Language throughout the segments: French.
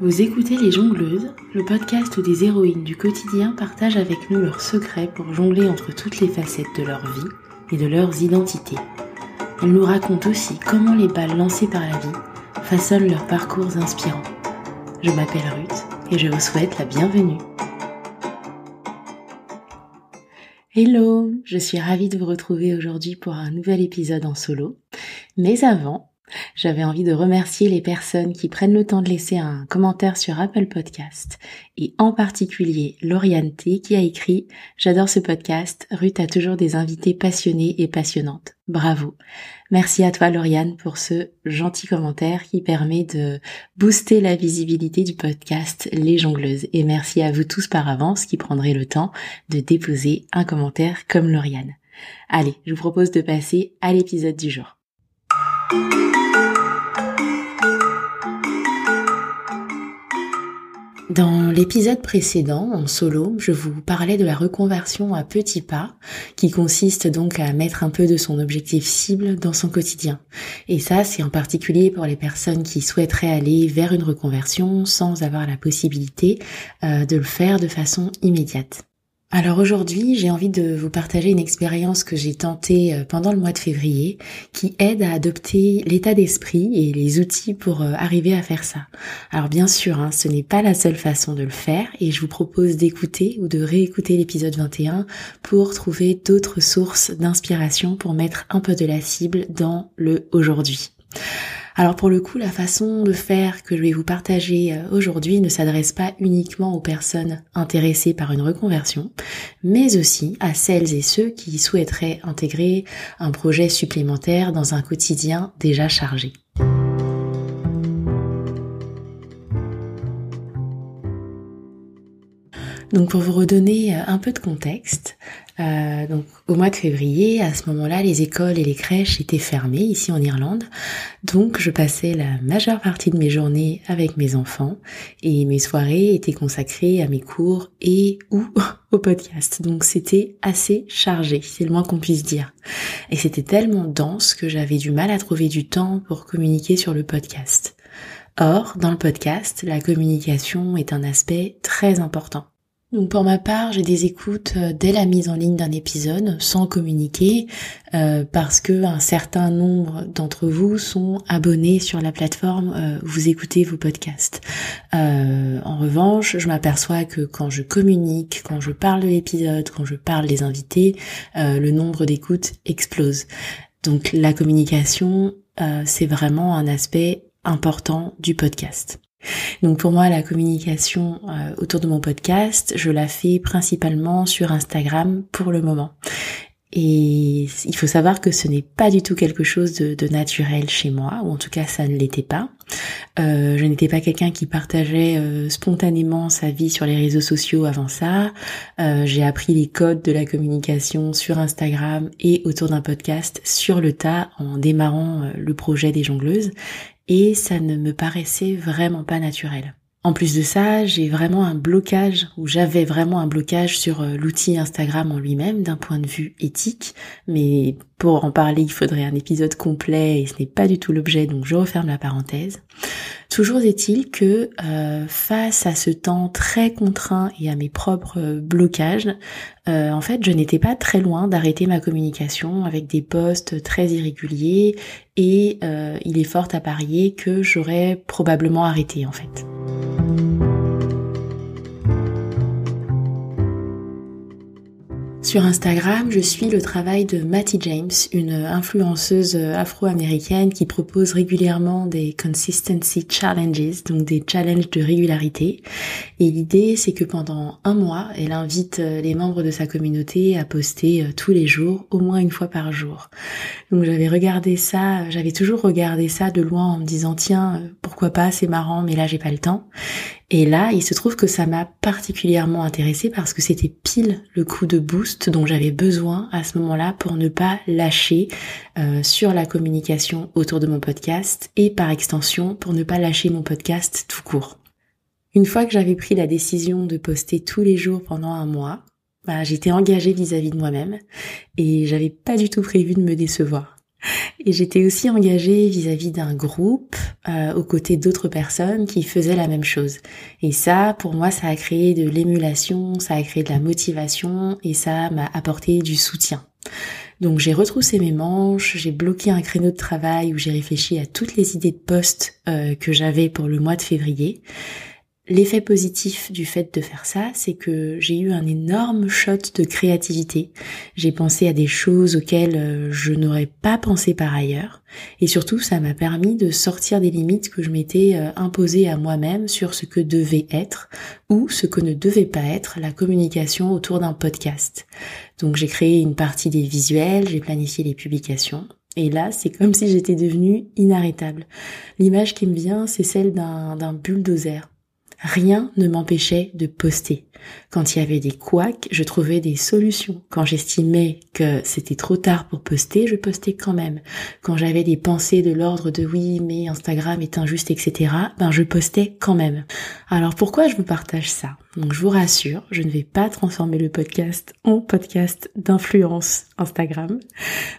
Vous écoutez Les Jongleuses, le podcast où des héroïnes du quotidien partagent avec nous leurs secrets pour jongler entre toutes les facettes de leur vie et de leurs identités. Elles nous racontent aussi comment les balles lancées par la vie façonnent leurs parcours inspirants. Je m'appelle Ruth et je vous souhaite la bienvenue. Hello, je suis ravie de vous retrouver aujourd'hui pour un nouvel épisode en solo. Mais avant, j'avais envie de remercier les personnes qui prennent le temps de laisser un commentaire sur Apple Podcast et en particulier Lauriane T qui a écrit J'adore ce podcast, Ruth a toujours des invités passionnés et passionnantes. Bravo. Merci à toi Lauriane pour ce gentil commentaire qui permet de booster la visibilité du podcast Les Jongleuses et merci à vous tous par avance qui prendrez le temps de déposer un commentaire comme Lauriane. Allez, je vous propose de passer à l'épisode du jour. Dans l'épisode précédent, en solo, je vous parlais de la reconversion à petits pas, qui consiste donc à mettre un peu de son objectif cible dans son quotidien. Et ça, c'est en particulier pour les personnes qui souhaiteraient aller vers une reconversion sans avoir la possibilité euh, de le faire de façon immédiate. Alors aujourd'hui, j'ai envie de vous partager une expérience que j'ai tentée euh, pendant le mois de février qui aide à adopter l'état d'esprit et les outils pour euh, arriver à faire ça. Alors bien sûr, hein, ce n'est pas la seule façon de le faire et je vous propose d'écouter ou de réécouter l'épisode 21 pour trouver d'autres sources d'inspiration pour mettre un peu de la cible dans le aujourd'hui. Alors pour le coup, la façon de faire que je vais vous partager euh, aujourd'hui ne s'adresse pas uniquement aux personnes intéressées par une reconversion, mais aussi à celles et ceux qui souhaiteraient intégrer un projet supplémentaire dans un quotidien déjà chargé. Donc pour vous redonner euh, un peu de contexte, euh, donc au mois de février, à ce moment-là, les écoles et les crèches étaient fermées ici en Irlande. Donc je passais la majeure partie de mes journées avec mes enfants et mes soirées étaient consacrées à mes cours et ou au podcast. Donc c'était assez chargé, c'est le moins qu'on puisse dire. Et c'était tellement dense que j'avais du mal à trouver du temps pour communiquer sur le podcast. Or, dans le podcast, la communication est un aspect très important. Donc pour ma part, j'ai des écoutes euh, dès la mise en ligne d'un épisode, sans communiquer, euh, parce que un certain nombre d'entre vous sont abonnés sur la plateforme, euh, vous écoutez vos podcasts. en revanche, je m'aperçois que quand je communique, quand je parle de l'épisode, quand je parle des invités, le nombre d'écoutes explose. Donc la communication, c'est vraiment un aspect important du podcast. Donc pour moi, la communication euh, autour de mon podcast, je la fais principalement sur Instagram pour le moment. Et il faut savoir que ce n'est pas du tout quelque chose de, naturel chez moi, ou en tout cas ça ne l'était pas. Euh, je n'étais pas quelqu'un qui partageait euh, spontanément sa vie sur les réseaux sociaux avant ça. J'ai appris les codes de la communication sur Instagram et autour d'un podcast sur le tas en démarrant le projet des jongleuses et ça ne me paraissait vraiment pas naturel. En plus de ça, j'ai vraiment un blocage, ou j'avais vraiment un blocage sur euh, l'outil Instagram en lui-même d'un point de vue éthique, mais pour en parler, il faudrait un épisode complet et ce n'est pas du tout l'objet, donc je referme la parenthèse. Toujours est-il que euh, face à ce temps très contraint et à mes propres euh, blocages, en fait, je n'étais pas très loin d'arrêter ma communication avec des posts très irréguliers et il est fort à parier que j'aurais probablement arrêté en fait. Sur Instagram, je suis le travail de Matty James, une influenceuse afro-américaine qui propose régulièrement des consistency challenges, donc des challenges de régularité. Et l'idée, c'est que pendant un mois, elle invite les membres de sa communauté à poster tous les jours, au moins une fois par jour. Donc j'avais regardé ça, j'avais toujours regardé ça de loin en me disant tiens, pourquoi pas, c'est marrant, mais là j'ai pas le temps. Et là, il se trouve que ça m'a particulièrement intéressée parce que c'était pile le coup de boost dont j'avais besoin à ce moment-là pour ne pas lâcher euh, sur la communication autour de mon podcast et par extension pour ne pas lâcher mon podcast tout court. Une fois que j'avais pris la décision de poster tous les jours pendant un mois, bah, j'étais engagée vis-à-vis de moi-même et j'avais pas du tout prévu de me décevoir. Et j'étais aussi engagée vis-à-vis d'un groupe euh, aux côtés d'autres personnes qui faisaient la même chose. Et ça, pour moi, ça a créé de l'émulation, ça a créé de la motivation et ça m'a apporté du soutien. Donc j'ai retroussé mes manches, j'ai bloqué un créneau de travail où j'ai réfléchi à toutes les idées de poste euh, que j'avais pour le mois de février. L'effet positif du fait de faire ça, c'est que j'ai eu un énorme shot de créativité. J'ai pensé à des choses auxquelles euh, je n'aurais pas pensé par ailleurs. Et surtout, ça m'a permis de sortir des limites que je m'étais euh, imposées à moi-même sur ce que devait être ou ce que ne devait pas être la communication autour d'un podcast. Donc j'ai créé une partie des visuels, j'ai planifié les publications. Et là, c'est comme si j'étais devenue inarrêtable. L'image qui me vient, c'est celle d'un bulldozer Rien ne m'empêchait de poster. Quand il y avait des couacs, je trouvais des solutions. Quand j'estimais que c'était trop tard pour poster, je postais quand même. Quand j'avais des pensées de l'ordre de oui, mais Instagram est injuste, etc., ben je postais quand même. Alors pourquoi je vous partage ça? Donc je vous rassure, je ne vais pas transformer le podcast en podcast d'influence Instagram,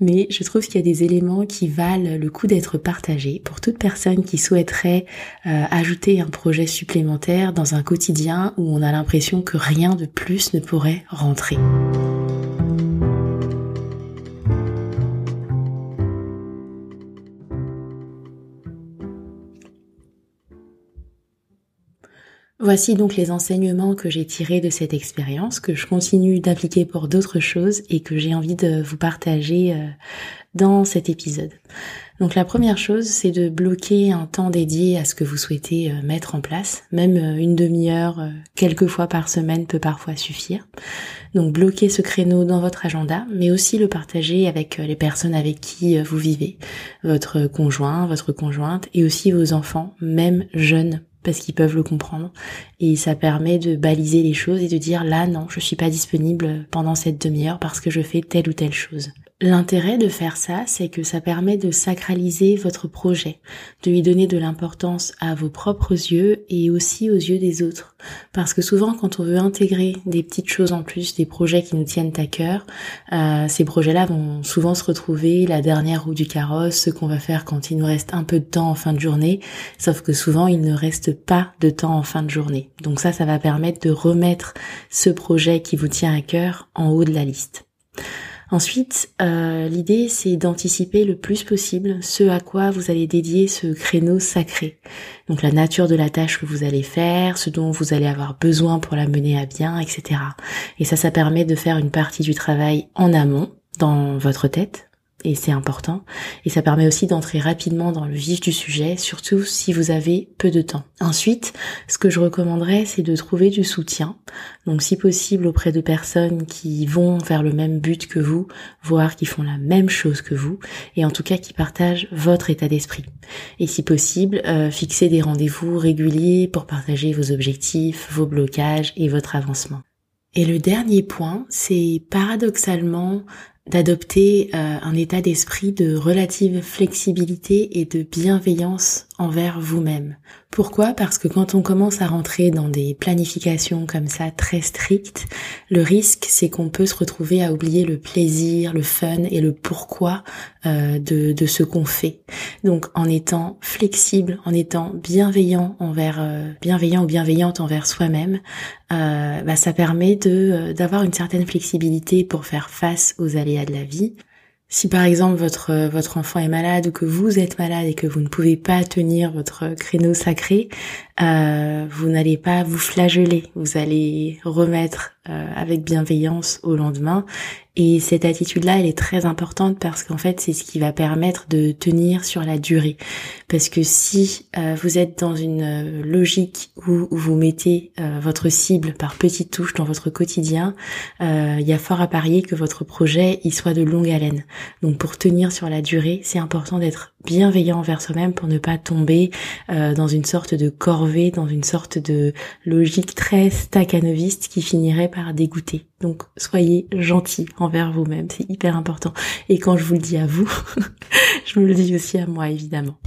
mais je trouve qu'il y a des éléments qui valent le coup d'être partagés pour toute personne qui souhaiterait euh, ajouter un projet supplémentaire dans un quotidien où on a l'impression que rien de plus ne pourrait rentrer. Voici donc les enseignements que j'ai tirés de cette expérience, que je continue d'appliquer pour d'autres choses et que j'ai envie de vous partager euh, dans cet épisode. Donc la première chose, c'est de bloquer un temps dédié à ce que vous souhaitez euh, mettre en place. Même euh, une demi-heure, quelques fois par semaine peut parfois suffire. Donc bloquer ce créneau dans votre agenda, mais aussi le partager avec les personnes avec qui vous vivez, votre conjoint, votre conjointe, et aussi vos enfants, même jeunes parce qu'ils peuvent le comprendre et ça permet de baliser les choses et de dire là non je suis pas disponible pendant cette demi-heure parce que je fais telle ou telle chose. L'intérêt de faire ça, c'est que ça permet de sacraliser votre projet, de lui donner de l'importance à vos propres yeux et aussi aux yeux des autres. Parce que souvent, quand on veut intégrer des petites choses en plus, des projets qui nous tiennent à cœur, euh, ces projets-là vont souvent se retrouver la dernière roue du carrosse, ce qu'on va faire quand il nous reste un peu de temps en fin de journée, sauf que souvent, il ne reste pas de temps en fin de journée. Donc ça, ça va permettre de remettre ce projet qui vous tient à cœur en haut de la liste. Ensuite, euh, l'idée c'est d'anticiper le plus possible ce à quoi vous allez dédier ce créneau sacré. Donc la nature de la tâche que vous allez faire, ce dont vous allez avoir besoin pour la mener à bien, etc. Et ça, ça permet de faire une partie du travail en amont dans votre tête, et c'est important. Et ça permet aussi d'entrer rapidement dans le vif du sujet, surtout si vous avez peu de temps. Ensuite, ce que je recommanderais, c'est de trouver du soutien. Donc si possible auprès de personnes qui vont vers le même but que vous, voire qui font la même chose que vous, et en tout cas qui partagent votre état d'esprit. Et si possible, euh, fixer des rendez-vous réguliers pour partager vos objectifs, vos blocages et votre avancement. Et le dernier point, c'est paradoxalement d'adopter euh, un état d'esprit de relative flexibilité et de bienveillance envers vous-même. Pourquoi? Parce que quand on commence à rentrer dans des planifications comme ça très strictes, le risque c'est qu'on peut se retrouver à oublier le plaisir, le fun et le pourquoi euh, de, de ce qu'on fait. Donc en étant flexible, en étant bienveillant envers euh, bienveillant ou bienveillante envers soi-même, euh, bah, ça permet de d'avoir une certaine flexibilité pour faire face aux aléas de la vie. Si par exemple votre votre enfant est malade ou que vous êtes malade et que vous ne pouvez pas tenir votre créneau sacré, euh, vous n'allez pas vous flageller, vous allez remettre euh, avec bienveillance au lendemain. Et cette attitude-là, elle est très importante parce qu'en fait, c'est ce qui va permettre de tenir sur la durée. Parce que si euh, vous êtes dans une euh, logique où, vous mettez votre cible par petites touches dans votre quotidien, il y a fort à parier que votre projet il soit de longue haleine. Donc pour tenir sur la durée, c'est important d'être bienveillant envers soi-même pour ne pas tomber dans une sorte de corvée, dans une sorte de logique très staccanoviste qui finirait par dégoûter. Donc soyez gentil envers vous-même, c'est hyper important. Et quand je vous le dis à vous, je me le dis aussi à moi évidemment.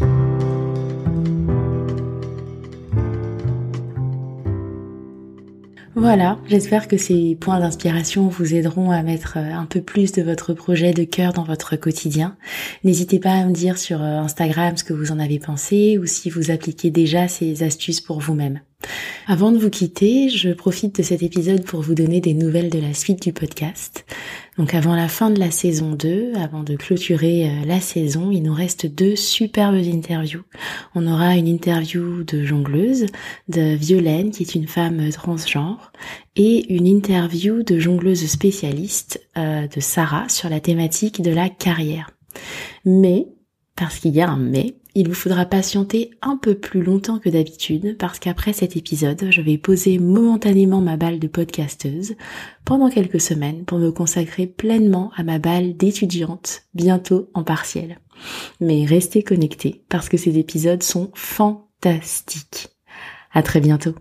Voilà, j'espère que ces points d'inspiration vous aideront à mettre euh, un peu plus de votre projet de cœur dans votre quotidien. N'hésitez pas à me dire sur euh, Instagram ce que vous en avez pensé ou si vous appliquez déjà ces astuces pour vous-même. Avant de vous quitter, je profite de cet épisode pour vous donner des nouvelles de la suite du podcast. Donc avant la fin de la saison 2, avant de clôturer euh, la saison, il nous reste deux superbes interviews. On aura une interview de jongleuse, de Violaine, qui est une femme transgenre, et une interview de jongleuse spécialiste euh, de Sarah sur la thématique de la carrière. Mais, parce qu'il y a un mais, il vous faudra patienter un peu plus longtemps que d'habitude parce qu'après cet épisode, je vais poser momentanément ma balle de podcasteuse pendant quelques semaines pour me consacrer pleinement à ma balle d'étudiante, bientôt en partiel. Mais restez connectés parce que ces épisodes sont fantastiques. À très bientôt.